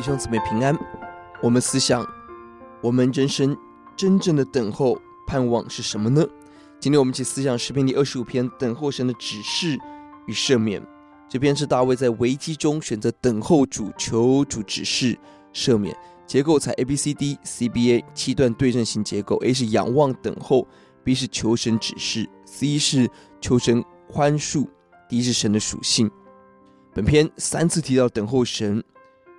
弟兄姊妹平安。我们思想，我们人生真正的等候盼望是什么呢？今天我们一起思想诗篇第二十五篇，等候神的指示与赦免。这篇是大卫在危机中选择等候主，求主指示赦免。结构采 A B C D C B A 七段对称型结构。A 是仰望等候，B 是求神指示，C 是求神宽恕，D 是神的属性。本篇三次提到等候神，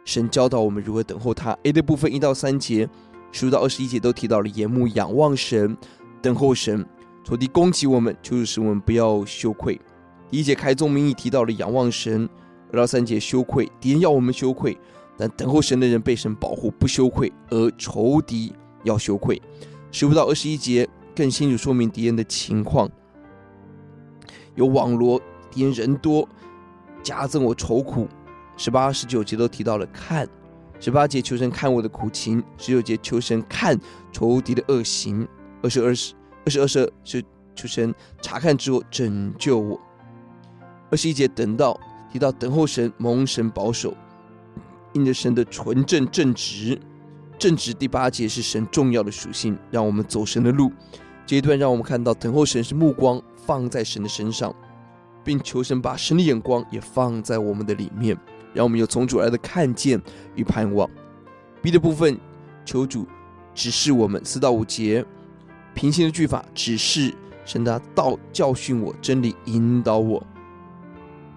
神教导我们如何等候他。A 的部分一到三节，十五到二十一节都提到了眼目仰望神，等候神。仇敌攻击我们，就是使我们不要羞愧。第一节开宗明义提到了仰望神，二到三节羞愧，敌人要我们羞愧，但等候神的人被神保护，不羞愧，而仇敌要羞愧。十五到二十一节更清楚说明敌人的情况，有网罗，敌人人多。加增我愁苦，十八、十九节都提到了看，十八节求神看我的苦情，十九节求神看仇敌的恶行，二十二十二十二是求神查看之后拯救我，二十一节等到提到等候神蒙神保守，因着神的纯正正直，正直第八节是神重要的属性，让我们走神的路，这一段让我们看到等候神是目光放在神的身上。并求神把神的眼光也放在我们的里面，让我们有从主来的看见与盼望。B 的部分，求主指示我们四到五节平行的句法，指示神的道教训我，真理引导我。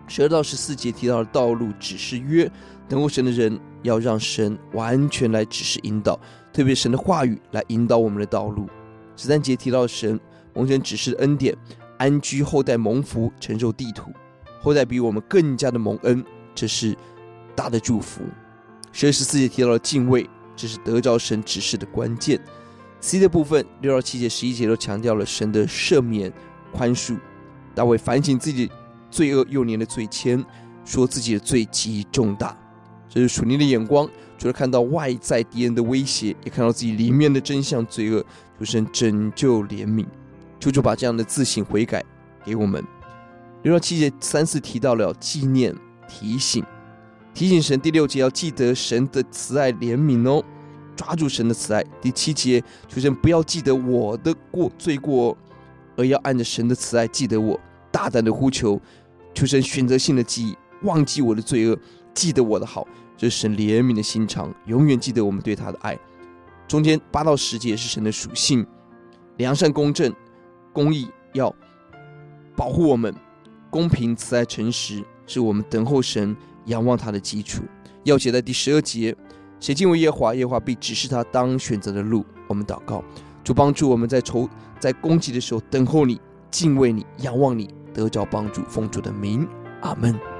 十二到十四节提到的道路指示约，等候神的人要让神完全来指示引导，特别神的话语来引导我们的道路。十三节提到神蒙神指示的恩典。安居后代蒙福，承受地土，后代比我们更加的蒙恩，这是大的祝福。十二十四节提到了敬畏，这是得着神指示的关键。C 的部分六到七节、十一节都强调了神的赦免、宽恕。大卫反省自己罪恶幼年的罪愆，说自己的罪极重大。这是属灵的眼光，除了看到外在敌人的威胁，也看到自己里面的真相罪恶，求神拯救怜悯。求主把这样的自省悔改给我们。六到七节三次提到了纪念、提醒、提醒神。第六节要记得神的慈爱怜悯哦，抓住神的慈爱。第七节求神不要记得我的过罪过，而要按着神的慈爱记得我。大胆的呼求，求神选择性的记忆，忘记我的罪恶，记得我的好。这是神怜悯的心肠，永远记得我们对他的爱。中间八到十节是神的属性，良善公正。公义要保护我们，公平、慈爱、诚实是我们等候神、仰望他的基础。要写在第十二节，写敬畏耶华，耶华必指示他当选择的路。我们祷告，主帮助我们在仇在攻击的时候等候你、敬畏你、仰望你，得着帮助。奉主的名，阿门。